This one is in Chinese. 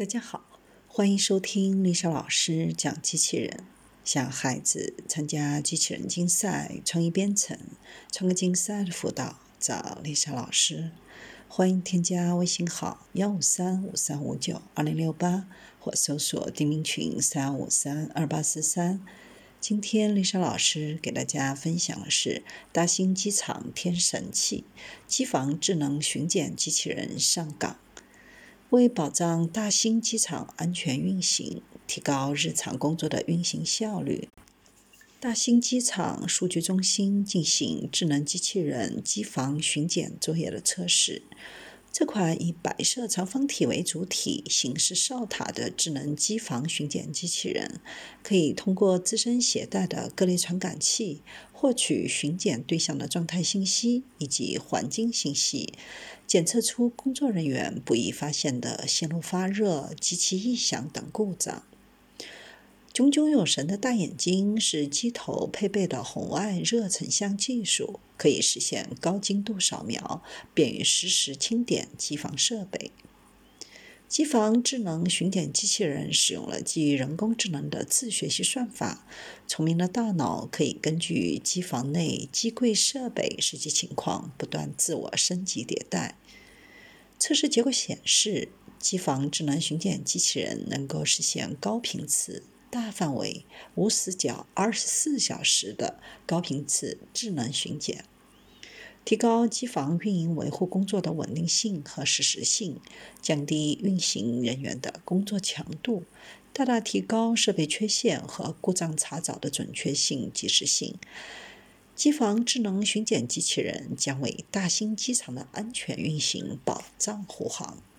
大家好，欢迎收听丽莎老师讲机器人。想孩子参加机器人竞赛、创意编程、创客竞赛的辅导，找丽莎老师。欢迎添加微信号幺五三五三五九二零六八，或搜索钉钉群三五三二八四三。今天丽莎老师给大家分享的是大兴机场添神器，机房智能巡检机器人上岗。为保障大兴机场安全运行，提高日常工作的运行效率，大兴机场数据中心进行智能机器人机房巡检作业的测试。这款以白色长方体为主体、形式哨塔的智能机房巡检机器人，可以通过自身携带的各类传感器获取巡检对象的状态信息以及环境信息，检测出工作人员不易发现的线路发热、机器异响等故障。炯炯有神的大眼睛是机头配备的红外热成像技术，可以实现高精度扫描，便于实时清点机房设备。机房智能巡检机器人使用了基于人工智能的自学习算法，聪明的大脑可以根据机房内机柜设备实际情况不断自我升级迭代。测试结果显示，机房智能巡检机器人能够实现高频次。大范围、无死角、二十四小时的高频次智能巡检，提高机房运营维护工作的稳定性和实时性，降低运行人员的工作强度，大大提高设备缺陷和故障查找的准确性、及时性。机房智能巡检机器人将为大兴机场的安全运行保障护航。